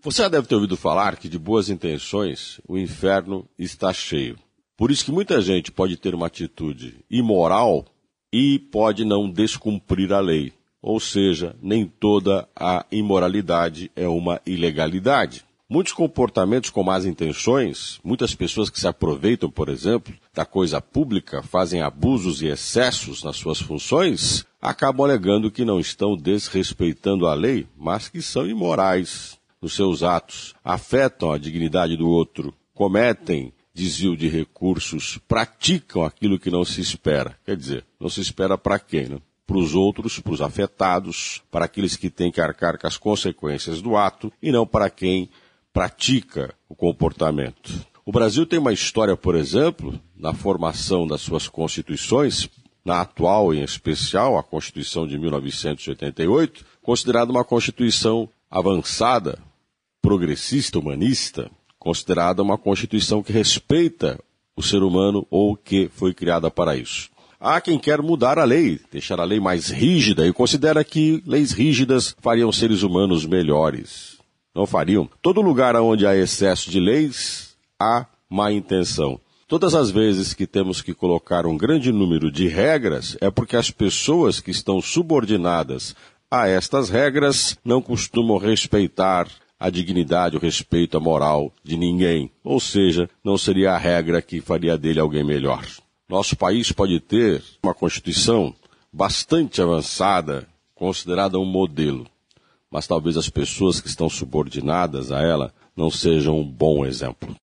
Você já deve ter ouvido falar que de boas intenções o inferno está cheio. Por isso que muita gente pode ter uma atitude imoral e pode não descumprir a lei. Ou seja, nem toda a imoralidade é uma ilegalidade. Muitos comportamentos com más intenções, muitas pessoas que se aproveitam, por exemplo, da coisa pública, fazem abusos e excessos nas suas funções, acabam alegando que não estão desrespeitando a lei, mas que são imorais nos seus atos, afetam a dignidade do outro, cometem desvio de recursos, praticam aquilo que não se espera. Quer dizer, não se espera para quem, né? Para os outros, para os afetados, para aqueles que têm que arcar com as consequências do ato e não para quem pratica o comportamento. O Brasil tem uma história, por exemplo, na formação das suas constituições, na atual em especial, a Constituição de 1988, considerada uma Constituição avançada, progressista, humanista, considerada uma Constituição que respeita o ser humano ou que foi criada para isso. Há quem quer mudar a lei, deixar a lei mais rígida e considera que leis rígidas fariam seres humanos melhores. Não fariam. Todo lugar onde há excesso de leis, há má intenção. Todas as vezes que temos que colocar um grande número de regras, é porque as pessoas que estão subordinadas a estas regras não costumam respeitar a dignidade, o respeito, a moral de ninguém. Ou seja, não seria a regra que faria dele alguém melhor. Nosso país pode ter uma Constituição bastante avançada, considerada um modelo, mas talvez as pessoas que estão subordinadas a ela não sejam um bom exemplo.